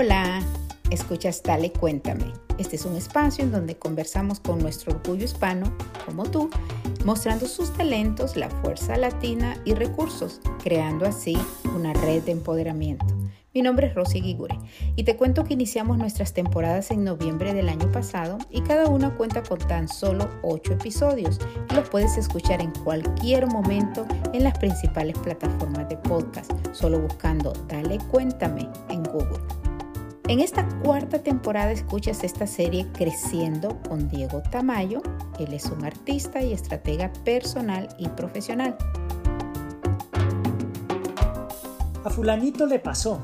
Hola, escuchas Dale Cuéntame. Este es un espacio en donde conversamos con nuestro orgullo hispano, como tú, mostrando sus talentos, la fuerza latina y recursos, creando así una red de empoderamiento. Mi nombre es Rosy Guigure y te cuento que iniciamos nuestras temporadas en noviembre del año pasado y cada una cuenta con tan solo 8 episodios y los puedes escuchar en cualquier momento en las principales plataformas de podcast, solo buscando Dale Cuéntame en Google. En esta cuarta temporada escuchas esta serie Creciendo con Diego Tamayo. Él es un artista y estratega personal y profesional. A fulanito le pasó,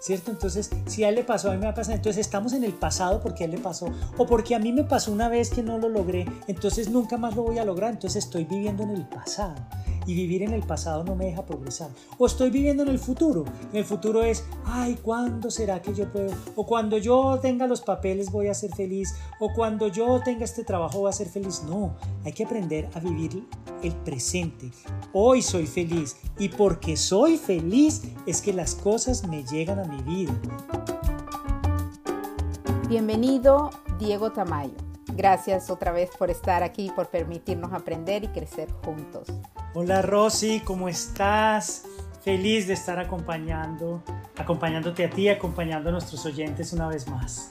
¿cierto? Entonces, si a él le pasó, a mí me va a pasar. Entonces, estamos en el pasado porque a él le pasó. O porque a mí me pasó una vez que no lo logré, entonces nunca más lo voy a lograr. Entonces, estoy viviendo en el pasado. Y vivir en el pasado no me deja progresar. O estoy viviendo en el futuro. En el futuro es, ay, ¿cuándo será que yo puedo? O cuando yo tenga los papeles voy a ser feliz. O cuando yo tenga este trabajo voy a ser feliz. No, hay que aprender a vivir el presente. Hoy soy feliz. Y porque soy feliz es que las cosas me llegan a mi vida. Bienvenido, Diego Tamayo. Gracias otra vez por estar aquí, por permitirnos aprender y crecer juntos. Hola Rosy, ¿cómo estás? Feliz de estar acompañando, acompañándote a ti, acompañando a nuestros oyentes una vez más.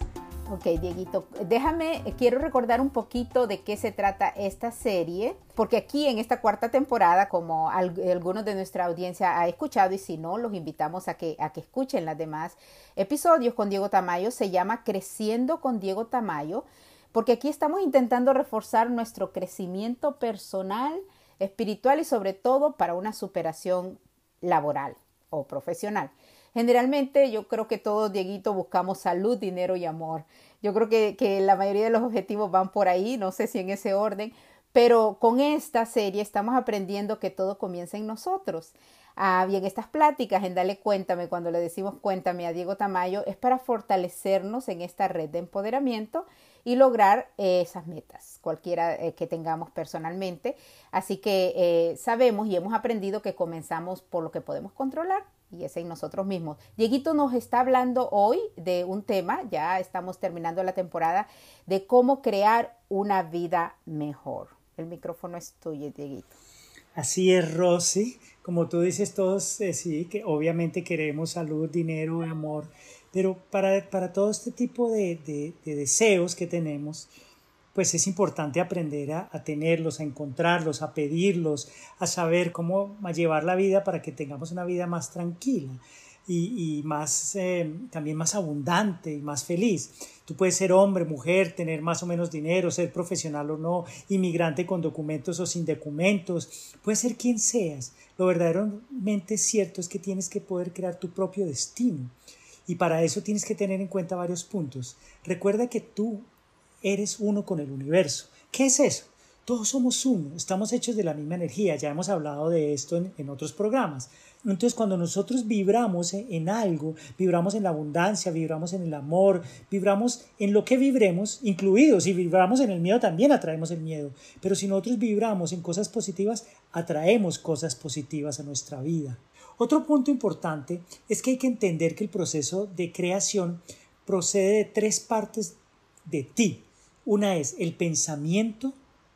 Ok, Dieguito, déjame, quiero recordar un poquito de qué se trata esta serie, porque aquí en esta cuarta temporada, como algunos de nuestra audiencia ha escuchado, y si no, los invitamos a que, a que escuchen los demás episodios con Diego Tamayo, se llama Creciendo con Diego Tamayo, porque aquí estamos intentando reforzar nuestro crecimiento personal, espiritual y sobre todo para una superación laboral o profesional. Generalmente yo creo que todos, Dieguito, buscamos salud, dinero y amor. Yo creo que, que la mayoría de los objetivos van por ahí, no sé si en ese orden, pero con esta serie estamos aprendiendo que todo comienza en nosotros. Ah, bien, estas pláticas en Dale Cuéntame, cuando le decimos Cuéntame a Diego Tamayo, es para fortalecernos en esta red de empoderamiento y lograr eh, esas metas, cualquiera eh, que tengamos personalmente. Así que eh, sabemos y hemos aprendido que comenzamos por lo que podemos controlar y es en nosotros mismos. Dieguito nos está hablando hoy de un tema, ya estamos terminando la temporada, de cómo crear una vida mejor. El micrófono es tuyo, Dieguito. Así es, Rosy. Como tú dices, todos sí, que obviamente queremos salud, dinero, amor, pero para, para todo este tipo de, de, deseos que tenemos, pues es importante aprender a, tenerlos, a encontrarlos, a pedirlos, a saber cómo llevar la vida para que tengamos una vida más tranquila y, y más, eh, también más abundante y más feliz. Tú puedes ser hombre, mujer, tener más o menos dinero, ser profesional o no, inmigrante con documentos o sin documentos, puedes ser quien seas. Lo verdaderamente cierto es que tienes que poder crear tu propio destino. Y para eso tienes que tener en cuenta varios puntos. Recuerda que tú eres uno con el universo. ¿Qué es eso? Todos somos uno, estamos hechos de la misma energía, ya hemos hablado de esto en, otros programas. Entonces cuando nosotros vibramos en algo, vibramos en la abundancia, vibramos en el amor, vibramos en lo que vibremos, incluidos, si vibramos en el miedo también atraemos el miedo, pero si nosotros vibramos en cosas positivas, atraemos cosas positivas a nuestra vida. Otro punto importante es que hay que entender que el proceso de creación procede de tres partes de ti. Una es el pensamiento,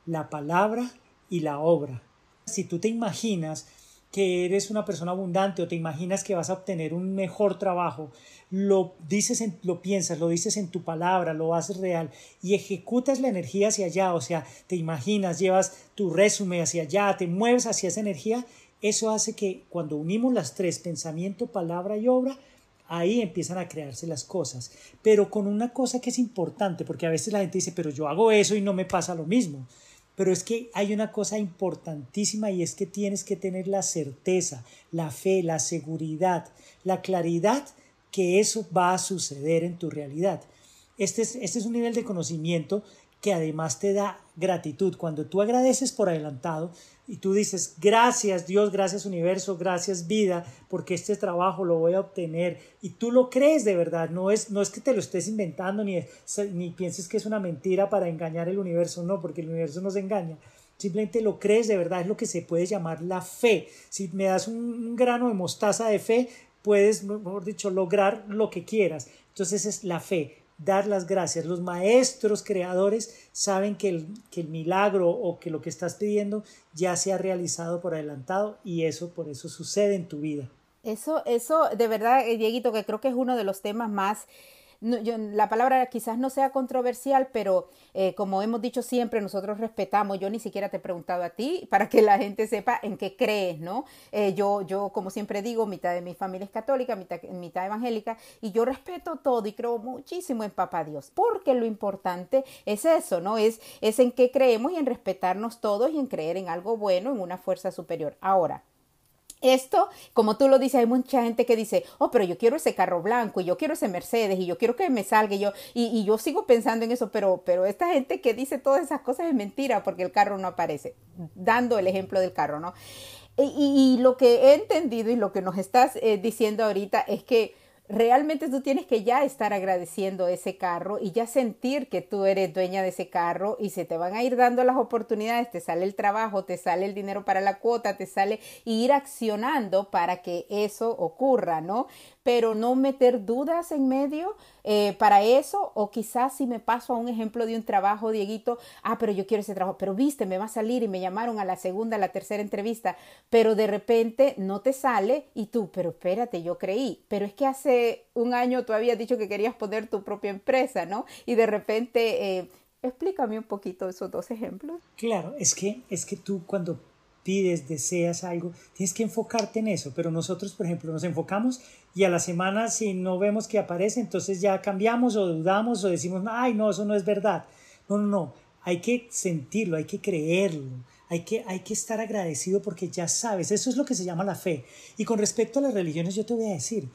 la palabra y la obra. Si tú te imaginas que eres una persona abundante o te imaginas que vas a obtener un mejor trabajo, lo dices, en, lo piensas, lo dices en tu palabra, lo haces real y ejecutas la energía hacia allá, o sea, te imaginas, llevas tu resumen hacia allá, te mueves hacia esa energía, eso hace que cuando unimos las tres, pensamiento, palabra y obra, ahí empiezan a crearse las cosas. Pero con una cosa que es importante, porque a veces la gente dice, pero yo hago eso y no me pasa lo mismo. Pero es que hay una cosa importantísima y es que tienes que tener la certeza, la fe, la seguridad, la claridad que eso va a suceder en tu realidad. Este es, este es un nivel de conocimiento que además te da gratitud. Cuando tú agradeces por adelantado y tú dices, gracias Dios, gracias universo, gracias vida, porque este trabajo lo voy a obtener y tú lo crees de verdad, no es, no es que te lo estés inventando ni, ni pienses que es una mentira para engañar el universo, no, porque el universo nos engaña. Simplemente lo crees de verdad, es lo que se puede llamar la fe. Si me das un grano de mostaza de fe, puedes, mejor dicho, lograr lo que quieras. Entonces es la fe, dar las gracias. Los maestros creadores saben que el, que el milagro o que lo que estás pidiendo ya se ha realizado por adelantado y eso por eso sucede en tu vida. Eso, eso, de verdad, eh, Dieguito, que creo que es uno de los temas más la palabra quizás no sea controversial, pero eh, como hemos dicho siempre, nosotros respetamos, yo ni siquiera te he preguntado a ti para que la gente sepa en qué crees, ¿no? Eh, yo, yo, como siempre digo, mitad de mi familia es católica, mitad, mitad evangélica, y yo respeto todo y creo muchísimo en Papá Dios, porque lo importante es eso, ¿no? Es, es en qué creemos y en respetarnos todos y en creer en algo bueno, en una fuerza superior. Ahora, esto, como tú lo dices, hay mucha gente que dice, oh, pero yo quiero ese carro blanco y yo quiero ese Mercedes y yo quiero que me salga y yo, y, yo sigo pensando en eso, pero, pero esta gente que dice todas esas cosas es mentira porque el carro no aparece, dando el ejemplo del carro, ¿no? Y, lo que he entendido y lo que nos estás eh, diciendo ahorita es que realmente tú tienes que ya estar agradeciendo ese carro y ya sentir que tú eres dueña de ese carro y se te van a ir dando las oportunidades, te sale el trabajo, te sale el dinero para la cuota, te sale y ir accionando para que eso ocurra, ¿no? Pero no meter dudas en medio eh, para eso, o quizás si me paso a un ejemplo de un trabajo, Dieguito, ah, pero yo quiero ese trabajo, pero viste, me va a salir y me llamaron a la segunda, a la tercera entrevista, pero de repente no te sale y tú, pero espérate, yo creí, pero es que hace un año tú habías dicho que querías poner tu propia empresa, ¿no? Y de repente... Eh, explícame un poquito esos dos ejemplos. Claro, es que, es que tú cuando pides, deseas algo, tienes que enfocarte en eso. Pero nosotros, por ejemplo, nos enfocamos y a la semana si no vemos que aparece, entonces ya cambiamos o dudamos o decimos, ay, no, eso no es verdad. No, no, no, hay que sentirlo, hay que creerlo. Hay que, hay que estar agradecido porque ya sabes, eso es lo que se llama la fe. Y con respecto a las religiones, yo te voy a decir,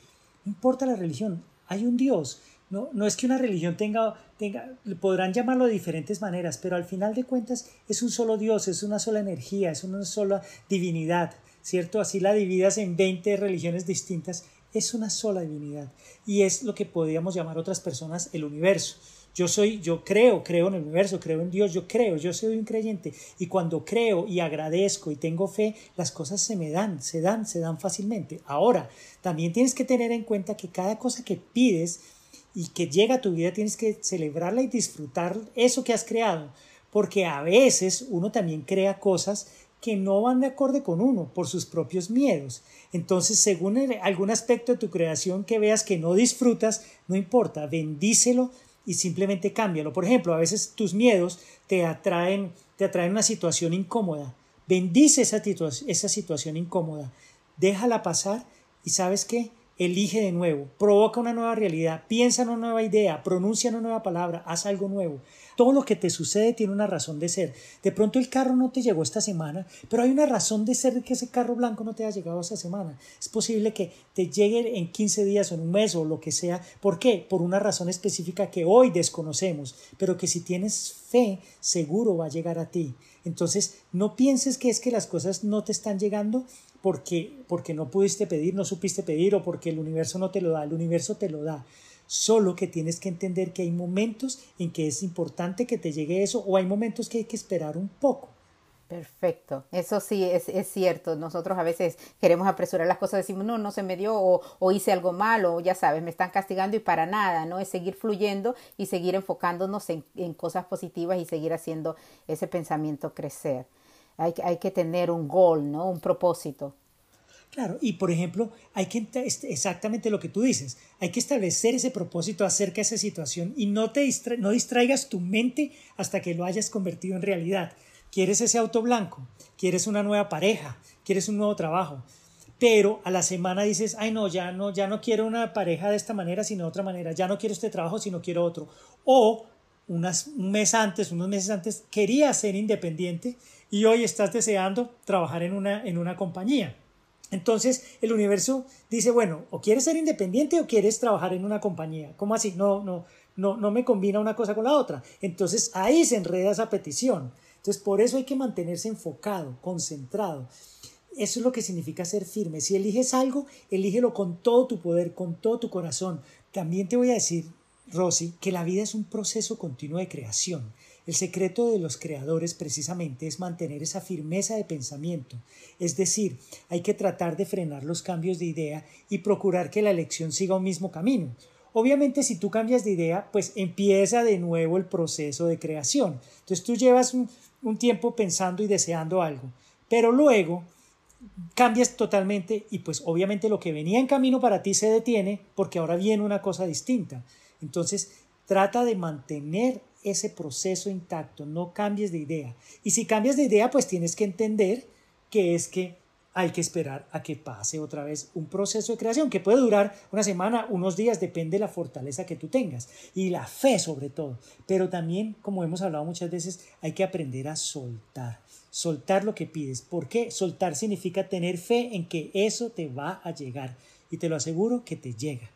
no importa la religión, hay un Dios. No, no es que una religión tenga, tenga, podrán llamarlo de diferentes maneras, pero al final de cuentas es un solo Dios, es una sola energía, es una sola divinidad, ¿cierto? Así la dividas en 20 religiones distintas, es una sola divinidad. Y es lo que podríamos llamar otras personas el universo. Yo soy, yo creo, creo en el universo, creo en Dios, yo creo, yo soy un creyente. Y cuando creo y agradezco y tengo fe, las cosas se me dan, se dan, se dan fácilmente. Ahora, también tienes que tener en cuenta que cada cosa que pides, y que llega a tu vida tienes que celebrarla y disfrutar eso que has creado, porque a veces uno también crea cosas que no van de acorde con uno por sus propios miedos. Entonces, según algún aspecto de tu creación que veas que no disfrutas, no importa, bendícelo y simplemente cámbialo. Por ejemplo, a veces tus miedos te atraen, te atraen una situación incómoda. Bendice esa, esa situación incómoda, déjala pasar y sabes qué, elige de nuevo, provoca una nueva realidad, piensa en una nueva idea, pronuncia una nueva palabra, haz algo nuevo. Todo lo que te sucede tiene una razón de ser. De pronto el carro no te llegó esta semana, pero hay una razón de ser que ese carro blanco no te haya llegado esta semana. Es posible que te llegue en 15 días o en un mes o lo que sea. ¿Por qué? Por una razón específica que hoy desconocemos, pero que si tienes fe, seguro va a llegar a ti. Entonces, no pienses que es que las cosas no te están llegando, porque, porque no pudiste pedir, no supiste pedir o porque el universo no te lo da, el universo te lo da. Solo que tienes que entender que hay momentos en que es importante que te llegue eso o hay momentos que hay que esperar un poco. Perfecto, eso sí es, es, cierto. Nosotros a veces queremos apresurar las cosas, decimos, no, no se me dio o, hice algo malo, o ya sabes, me están castigando y para nada, ¿no? Es seguir fluyendo y seguir enfocándonos en, en cosas positivas y seguir haciendo ese pensamiento crecer hay, que tener un goal, ¿no? Un propósito. Claro, y por ejemplo, hay que exactamente lo que tú dices, hay que establecer ese propósito acerca de esa situación y no te distraigas tu mente hasta que lo hayas convertido en realidad. Quieres ese auto blanco, quieres una nueva pareja, quieres un nuevo trabajo, pero a la semana dices, ay no, ya no, ya no quiero una pareja de esta manera, sino de otra manera, ya no quiero este trabajo, sino quiero otro. O unas, un mes antes, unos meses antes, querías ser independiente y hoy estás deseando trabajar en una, en una compañía. Entonces el universo dice, bueno, o quieres ser independiente o quieres trabajar en una compañía. ¿Cómo así? No, no, no, no me combina una cosa con la otra. Entonces ahí se enreda esa petición. Entonces por eso hay que mantenerse enfocado, concentrado. Eso es lo que significa ser firme. Si eliges algo, elígelo con todo tu poder, con todo tu corazón. También te voy a decir, Rosy, que la vida es un proceso continuo de creación. El secreto de los creadores precisamente es mantener esa firmeza de pensamiento, es decir, hay que tratar de frenar los cambios de idea y procurar que la elección siga un mismo camino. Obviamente si tú cambias de idea, pues empieza de nuevo el proceso de creación. Entonces tú llevas un, un tiempo pensando y deseando algo, pero luego cambias totalmente y pues obviamente lo que venía en camino para ti se detiene porque ahora viene una cosa distinta. Entonces trata de mantener ese proceso intacto, no cambies de idea. Y si cambias de idea, pues tienes que entender que es que hay que esperar a que pase otra vez un proceso de creación que puede durar una semana, unos días, depende de la fortaleza que tú tengas y la fe sobre todo. Pero también, como hemos hablado muchas veces, hay que aprender a soltar, soltar lo que pides. ¿Por qué? Soltar significa tener fe en que eso te va a llegar y te lo aseguro que te llega.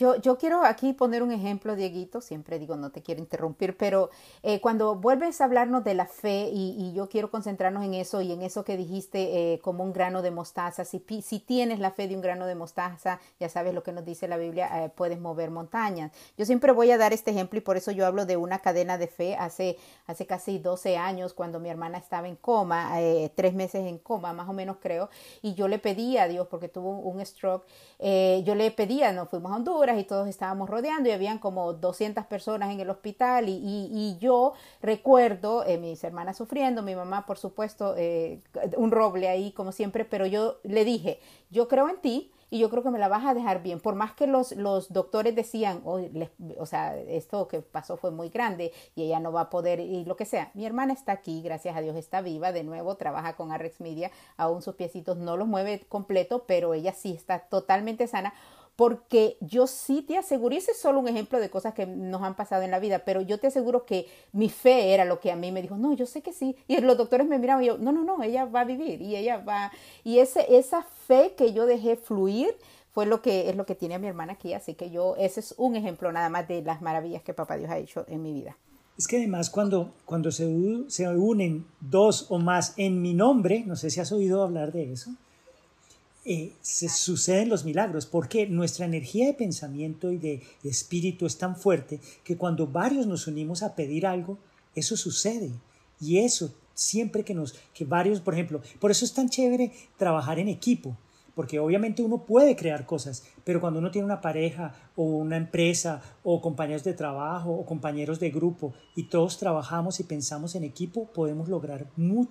Yo, quiero aquí poner un ejemplo, Dieguito, siempre digo, no te quiero interrumpir, pero eh, cuando vuelves a hablarnos de la fe y, yo quiero concentrarnos en eso y en eso que dijiste eh, como un grano de mostaza, si, tienes la fe de un grano de mostaza, ya sabes lo que nos dice la Biblia, eh, puedes mover montañas. Yo siempre voy a dar este ejemplo y por eso yo hablo de una cadena de fe hace, hace casi 12 años cuando mi hermana estaba en coma, eh, tres meses en coma más o menos creo, y yo le pedí a Dios porque tuvo un, un stroke, yo le pedía, nos fuimos a Honduras, y todos estábamos rodeando y habían como 200 personas en el hospital y, y, yo recuerdo eh, mis hermanas sufriendo, mi mamá por supuesto eh, un roble ahí como siempre, pero yo le dije, yo creo en ti y yo creo que me la vas a dejar bien. Por más que los, los doctores decían, oh, o sea, esto que pasó fue muy grande y ella no va a poder y lo que sea. Mi hermana está aquí, gracias a Dios está viva, de nuevo trabaja con Arrex Media, aún sus piecitos no los mueve completo, pero ella sí está totalmente sana porque yo sí te aseguro, y ese es solo un ejemplo de cosas que nos han pasado en la vida, pero yo te aseguro que mi fe era lo que a mí me dijo, no, yo sé que sí, y los doctores me miraban y yo, no, no, no, ella va a vivir y ella va, y ese, esa fe que yo dejé fluir fue lo que es lo que tiene a mi hermana aquí, así que yo, ese es un ejemplo nada más de las maravillas que papá Dios ha hecho en mi vida. Es que además cuando, cuando se, se unen dos o más en mi nombre, no sé si has oído hablar de eso, eh, se suceden los milagros, porque nuestra energía de pensamiento y de, de espíritu es tan fuerte que cuando varios nos unimos a pedir algo, eso sucede. Y eso, siempre que nos, que varios, por ejemplo, por eso es tan chévere trabajar en equipo, porque obviamente uno puede crear cosas, pero cuando uno tiene una pareja o una empresa o compañeros de trabajo o compañeros de grupo y todos trabajamos y pensamos en equipo, podemos lograr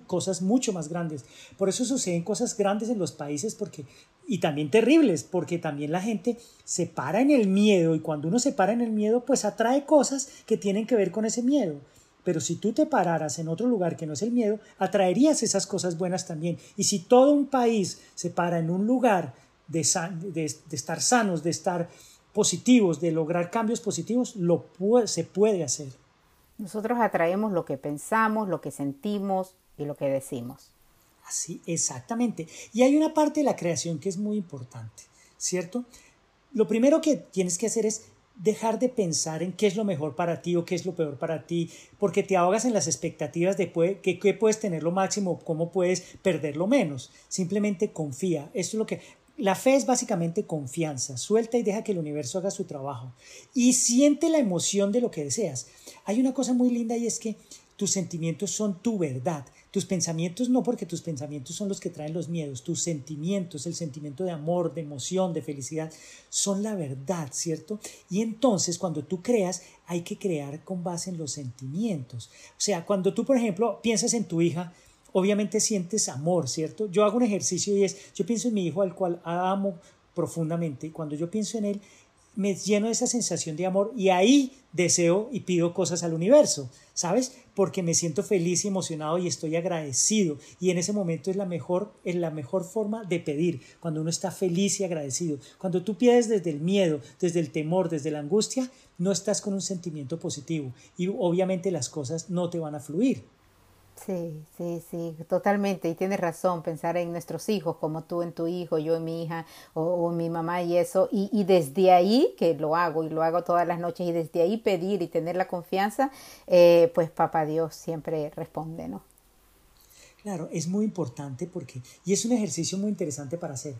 cosas mucho más grandes. Por eso suceden cosas grandes en los países porque y también terribles, porque también la gente se para en el miedo y cuando uno se para en el miedo, pues atrae cosas que tienen que ver con ese miedo. Pero si tú te pararas en otro lugar que no es el miedo, atraerías esas cosas buenas también. Y si todo un país se para en un lugar de, de, de estar sanos, de estar positivos, de lograr cambios positivos, lo puede, se puede hacer. Nosotros atraemos lo que pensamos, lo que sentimos y lo que decimos. Así, exactamente. Y hay una parte de la creación que es muy importante, ¿cierto? Lo primero que tienes que hacer es dejar de pensar en qué es lo mejor para ti o qué es lo peor para ti, porque te ahogas en las expectativas de qué que, puedes tener lo máximo, cómo puedes perder lo menos. Simplemente confía. Esto es lo que la fe es básicamente confianza. Suelta y deja que el universo haga su trabajo. Y siente la emoción de lo que deseas. Hay una cosa muy linda y es que tus sentimientos son tu verdad. Tus pensamientos no, porque tus pensamientos son los que traen los miedos. Tus sentimientos, el sentimiento de amor, de emoción, de felicidad, son la verdad, ¿cierto? Y entonces cuando tú creas, hay que crear con base en los sentimientos. O sea, cuando tú, por ejemplo, piensas en tu hija, obviamente sientes amor, ¿cierto? Yo hago un ejercicio y es, yo pienso en mi hijo al cual amo profundamente cuando yo pienso en él, me lleno de esa sensación de amor y ahí deseo y pido cosas al universo, ¿sabes? Porque me siento feliz y emocionado y estoy agradecido y en ese momento es la mejor es la mejor forma de pedir, cuando uno está feliz y agradecido. Cuando tú pides desde el miedo, desde el temor, desde la angustia, no estás con un sentimiento positivo y obviamente las cosas no te van a fluir. Sí, sí, sí, totalmente. Y tienes razón, pensar en nuestros hijos, como tú en tu hijo, yo en mi hija o, o mi mamá y eso. Y, y, desde ahí, que lo hago y lo hago todas las noches, y desde ahí pedir y tener la confianza, eh, pues papá Dios siempre responde, ¿no? Claro, es muy importante porque, y es un ejercicio muy interesante para hacer.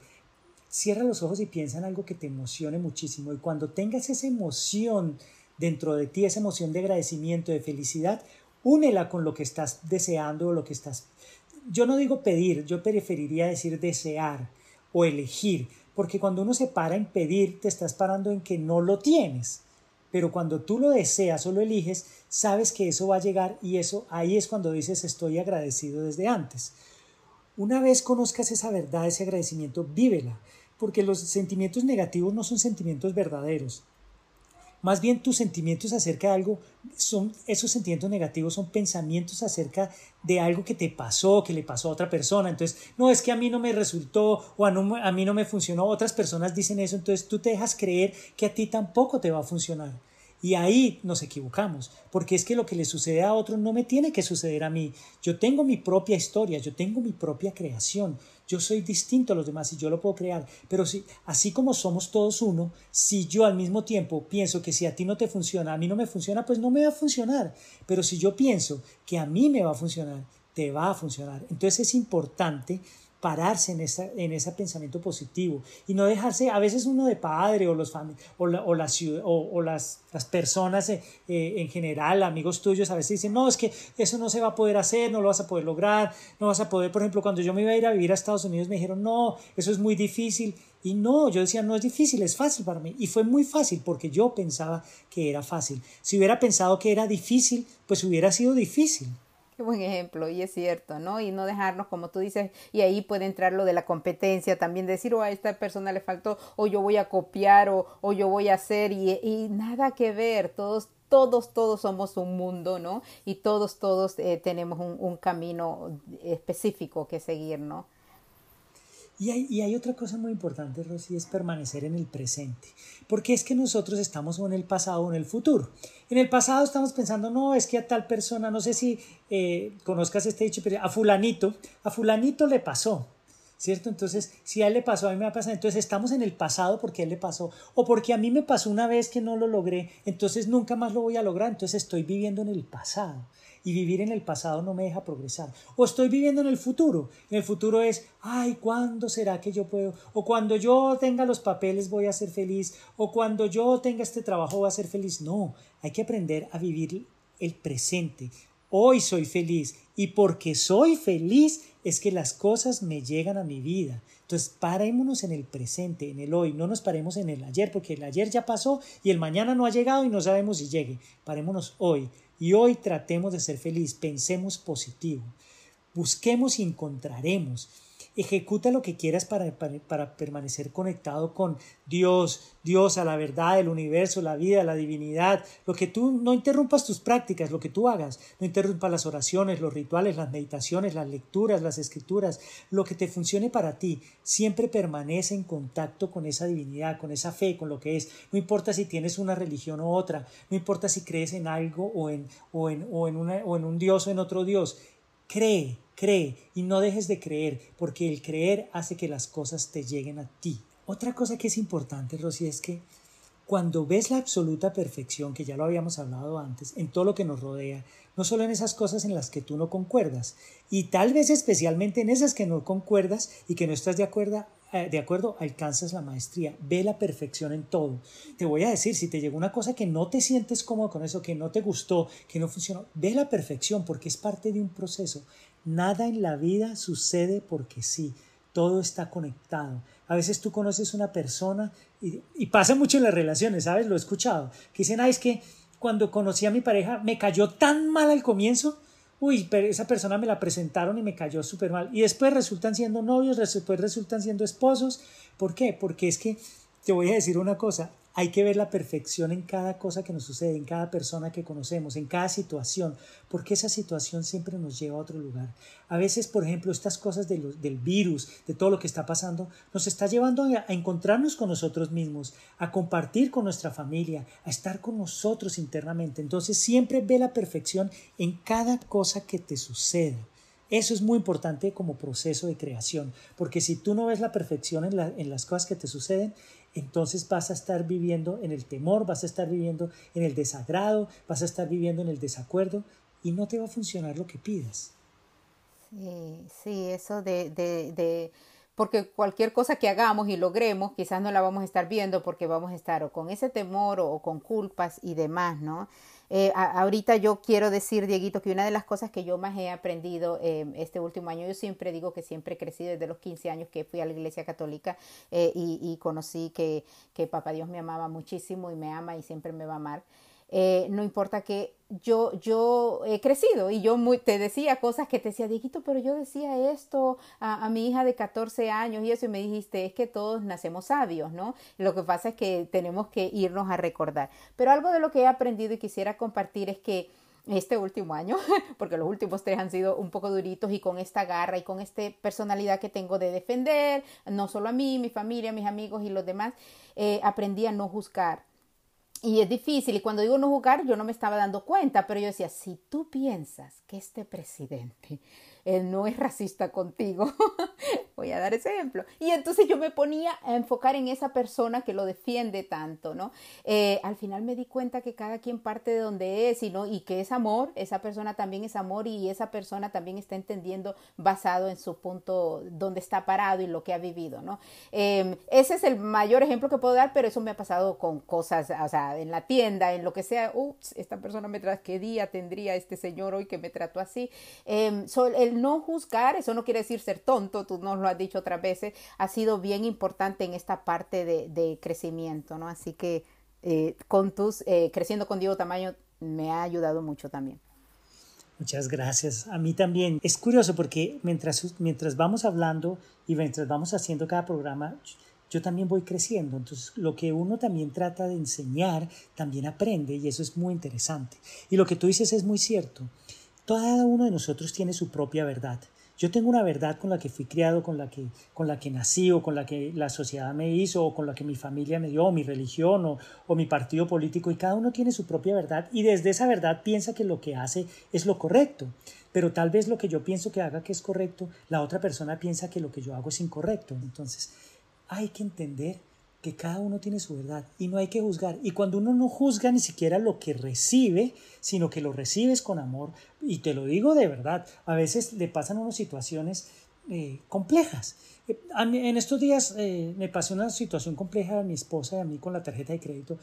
Cierra los ojos y piensa en algo que te emocione muchísimo. Y cuando tengas esa emoción dentro de ti, esa emoción de agradecimiento, de felicidad, únela con lo que estás deseando o lo que estás... Yo no digo pedir, yo preferiría decir desear o elegir, Porque cuando uno se para en pedir, te estás parando en que no lo tienes. Pero cuando tú lo deseas o lo eliges, sabes que eso va a llegar y eso ahí es cuando dices estoy agradecido desde antes. Una vez conozcas esa verdad, ese agradecimiento, vívela, porque los sentimientos negativos no son sentimientos verdaderos. Más bien tus sentimientos acerca de algo son esos sentimientos negativos son pensamientos acerca de algo que te pasó, que le pasó a otra persona. Entonces, no es que a mí no me resultó o a, a mí no me funcionó. Otras personas dicen eso, entonces tú te dejas creer que a ti tampoco te va a funcionar. Y ahí nos equivocamos, porque es que lo que le sucede a otro no me tiene que suceder a mí. Yo tengo mi propia historia, yo tengo mi propia creación, yo soy distinto a los demás y yo lo puedo crear. Pero si, así como somos todos uno, si yo al mismo tiempo pienso que si a ti no te funciona, a mí no me funciona, pues no me va a funcionar. Pero si yo pienso que a mí me va a funcionar, te va a funcionar. Entonces es importante pararse en, esa, en ese pensamiento positivo y no dejarse, a veces uno de padre o, los o, la, o, la o, las, las, personas eh, eh, en general, amigos tuyos, a veces dicen, no, es que eso no se va a poder hacer, no lo vas a poder lograr, no vas a poder, por ejemplo, cuando yo me iba a ir a vivir a Estados Unidos me dijeron, no, eso es muy difícil. Y no, yo decía, no es difícil, es fácil para mí. Y fue muy fácil porque yo pensaba que era fácil. Si hubiera pensado que era difícil, pues hubiera sido difícil buen ejemplo, y es cierto, ¿no? Y no dejarnos, como tú dices, y ahí puede entrar lo de la competencia, también decir, o oh, a esta persona le faltó, o yo voy a copiar, o, o yo voy a hacer, y, nada que ver, todos todos, todos somos un mundo, ¿no? Y todos, todos eh, tenemos un, camino específico que seguir, ¿no? Y hay, otra cosa muy importante, Rosy, es permanecer en el presente. Porque es que nosotros estamos o en el pasado o en el futuro. En el pasado estamos pensando, no, es que a tal persona, no sé si eh, conozcas este dicho, pero a fulanito, a fulanito le pasó. ¿Cierto? Entonces, si a él le pasó, a mí me va a pasar. Entonces, estamos en el pasado porque a él le pasó. O porque a mí me pasó una vez que no lo logré, entonces nunca más lo voy a lograr. Entonces, estoy viviendo en el pasado y vivir en el pasado no me deja progresar. O estoy viviendo en el futuro. En el futuro es, ay, ¿cuándo será que yo puedo? O cuando yo tenga los papeles voy a ser feliz. O cuando yo tenga este trabajo voy a ser feliz. No, hay que aprender a vivir el presente. Hoy soy feliz y porque soy feliz es que las cosas me llegan a mi vida. Entonces, parémonos en el presente, en el hoy, no nos paremos en el ayer, porque el ayer ya pasó y el mañana no ha llegado y no sabemos si llegue. Parémonos hoy. Y hoy tratemos de ser feliz, pensemos positivo, busquemos y encontraremos. Ejecuta lo que quieras para, para, permanecer conectado con Dios, Dios a la verdad, el universo, la vida, la divinidad. Lo que tú no interrumpas tus prácticas, lo que tú hagas. No interrumpas las oraciones, los rituales, las meditaciones, las lecturas, las escrituras. Lo que te funcione para ti. Siempre permanece en contacto con esa divinidad, con esa fe, con lo que es. No importa si tienes una religión u otra. No importa si crees en algo o en, o en, o en, una, o en un Dios o en otro Dios. Cree, Cree y no dejes de creer, porque el creer hace que las cosas te lleguen a ti. Otra cosa que es importante, Rosy, es que cuando ves la absoluta perfección, que ya lo habíamos hablado antes, en todo lo que nos rodea, no solo en esas cosas en las que tú no concuerdas, y tal vez especialmente en esas que no concuerdas y que no estás de acuerdo, eh, de acuerdo, alcanzas la maestría. Ve la perfección en todo. Te voy a decir, si te llegó una cosa que no te sientes cómodo con eso, que no te gustó, que no funcionó, ve la perfección porque es parte de un proceso. Nada en la vida sucede porque sí, todo está conectado. A veces tú conoces una persona y, pasa mucho en las relaciones, ¿sabes? Lo he escuchado, que dicen, ay, es que cuando conocí a mi pareja me cayó tan mal al comienzo, uy, pero esa persona me la presentaron y me cayó súper mal. Y después resultan siendo novios, después resultan siendo esposos. ¿Por qué? Porque es que te voy a decir una cosa, hay que ver la perfección en cada cosa que nos sucede, en cada persona que conocemos, en cada situación, porque esa situación siempre nos lleva a otro lugar. A veces, por ejemplo, estas cosas del virus, de todo lo que está pasando, nos está llevando a, encontrarnos con nosotros mismos, a compartir con nuestra familia, a estar con nosotros internamente. Entonces, siempre ve la perfección en cada cosa que te suceda. Eso es muy importante como proceso de creación, porque si tú no ves la perfección en, en las cosas que te suceden, entonces vas a estar viviendo en el temor, vas a estar viviendo en el desagrado, vas a estar viviendo en el desacuerdo y no te va a funcionar lo que pidas. Sí, sí, eso de, de, de, porque cualquier cosa que hagamos y logremos, quizás no la vamos a estar viendo porque vamos a estar o con ese temor o, con culpas y demás, ¿no? Eh, ahorita yo quiero decir, Dieguito, que una de las cosas que yo más he aprendido eh, este último año, yo siempre digo que siempre he crecido desde los 15 años que fui a la iglesia católica eh, y, conocí que, que Papá Dios me amaba muchísimo y me ama y siempre me va a amar. Eh, no importa que yo, yo he crecido y yo te decía cosas que te decía, Dieguito, pero yo decía esto a, mi hija de 14 años y eso, y me dijiste, es que todos nacemos sabios, ¿no? Lo que pasa es que tenemos que irnos a recordar. Pero algo de lo que he aprendido y quisiera compartir es que este último año, porque los últimos tres han sido un poco duritos y con esta garra y con esta personalidad que tengo de defender, no solo a mí, mi familia, mis amigos y los demás, eh, aprendí a no juzgar y es difícil, y cuando digo no jugar, yo no me estaba dando cuenta, pero yo decía, si tú piensas que este presidente él no es racista contigo. Voy a dar ese ejemplo. Y entonces yo me ponía a enfocar en esa persona que lo defiende tanto, ¿no? Eh, al final me di cuenta que cada quien parte de donde es y, ¿no? y que es amor, esa persona también es amor y esa persona también está entendiendo basado en su punto donde está parado y lo que ha vivido, ¿no? Em, ese es el mayor ejemplo que puedo dar, pero eso me ha pasado con cosas, o sea, en la tienda, en lo que sea, ups, esta persona me trata, ¿qué día tendría este señor hoy que me trató así? Eh, el no juzgar, eso no quiere decir ser tonto, tú nos lo has dicho otras veces, ha sido bien importante en esta parte de, crecimiento, ¿no? Así que eh, con tus, eh, creciendo con Diego Tamaño me ha ayudado mucho también. Muchas gracias. A mí también. Es curioso porque mientras, mientras vamos hablando y mientras vamos haciendo cada programa, yo también voy creciendo. Entonces, lo que uno también trata de enseñar, también aprende y eso es muy interesante. Y lo que tú dices es muy cierto. Cada uno de nosotros tiene su propia verdad. Yo tengo una verdad con la que fui criado, con la que, con la que nací o con la que la sociedad me hizo o con la que mi familia me dio, o mi religión o, o mi partido político y cada uno tiene su propia verdad y desde esa verdad piensa que lo que hace es lo correcto. Pero tal vez lo que yo pienso que haga que es correcto, la otra persona piensa que lo que yo hago es incorrecto. Entonces hay que entender que cada uno tiene su verdad y no hay que juzgar. Y cuando uno no juzga ni siquiera lo que recibe, sino que lo recibes con amor, y te lo digo de verdad, a veces le pasan unas situaciones eh, complejas. Eh, en estos días eh, me pasó una situación compleja a mi esposa y a mí con la tarjeta de crédito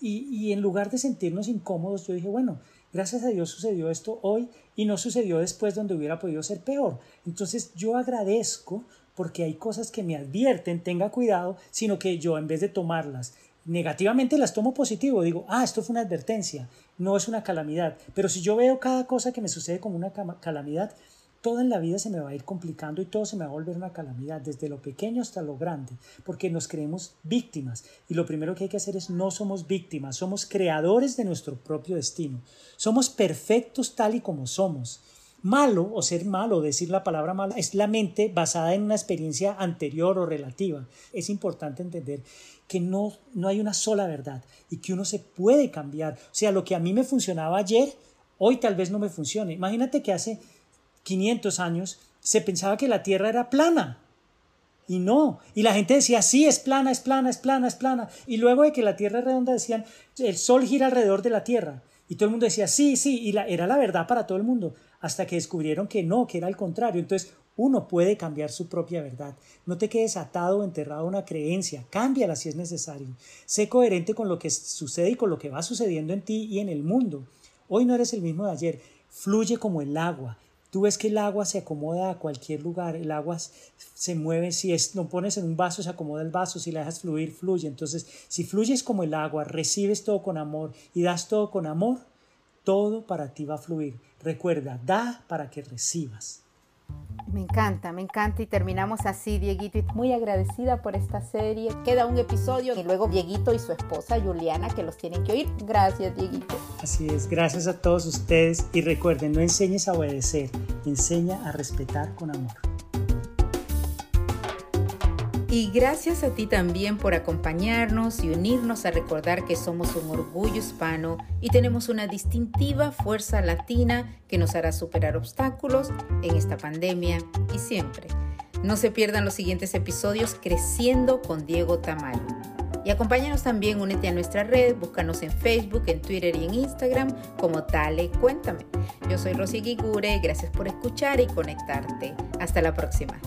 y, y en lugar de sentirnos incómodos, yo dije, bueno, gracias a Dios sucedió esto hoy y no sucedió después donde hubiera podido ser peor. Entonces yo agradezco porque hay cosas que me advierten, tenga cuidado, sino que yo en vez de tomarlas negativamente las tomo positivo, digo, ah, esto fue una advertencia, no es una calamidad, pero si yo veo cada cosa que me sucede como una calamidad, todo en la vida se me va a ir complicando y todo se me va a volver una calamidad, desde lo pequeño hasta lo grande, porque nos creemos víctimas. Y lo primero que hay que hacer es no somos víctimas, somos creadores de nuestro propio destino. Somos perfectos tal y como somos. Malo o ser malo, decir la palabra malo, es la mente basada en una experiencia anterior o relativa. Es importante entender que no, no hay una sola verdad y que uno se puede cambiar. O sea, lo que a mí me funcionaba ayer, hoy tal vez no me funcione. Imagínate que hace 500 años se pensaba que la Tierra era plana. Y no. Y la gente decía, sí, es plana, es plana, es plana, es plana. Y luego de que la Tierra es redonda decían, el Sol gira alrededor de la Tierra. Y todo el mundo decía, sí, sí, y era la verdad para todo el mundo hasta que descubrieron que no, que era el contrario. Entonces, uno puede cambiar su propia verdad. No te quedes atado o enterrado a una creencia, cámbiala si es necesario. Sé coherente con lo que sucede y con lo que va sucediendo en ti y en el mundo. Hoy no eres el mismo de ayer, fluye como el agua. Tú ves que el agua se acomoda a cualquier lugar, el agua se mueve, si es, lo pones en un vaso, se acomoda el vaso, si la dejas fluir, fluye. Entonces, si fluyes como el agua, recibes todo con amor y das todo con amor, todo para ti va a fluir. Recuerda, da para que recibas. Me encanta, me encanta y terminamos así, Dieguito, muy agradecida por esta serie. Queda un episodio y luego Dieguito y su esposa Juliana que los tienen que oír. Gracias, Dieguito. Así es, gracias a todos ustedes y recuerden, no enseñes a obedecer, enseña a respetar con amor. Y gracias a ti también por acompañarnos y unirnos a recordar que somos un orgullo hispano y tenemos una distintiva fuerza latina que nos hará superar obstáculos en esta pandemia y siempre. No se pierdan los siguientes episodios Creciendo con Diego Tamayo. Y acompáñanos también, únete a nuestra red, búscanos en Facebook, en Twitter y en Instagram como Tale Cuéntame. Yo soy Rosy Guigure, gracias por escuchar y conectarte. Hasta la próxima.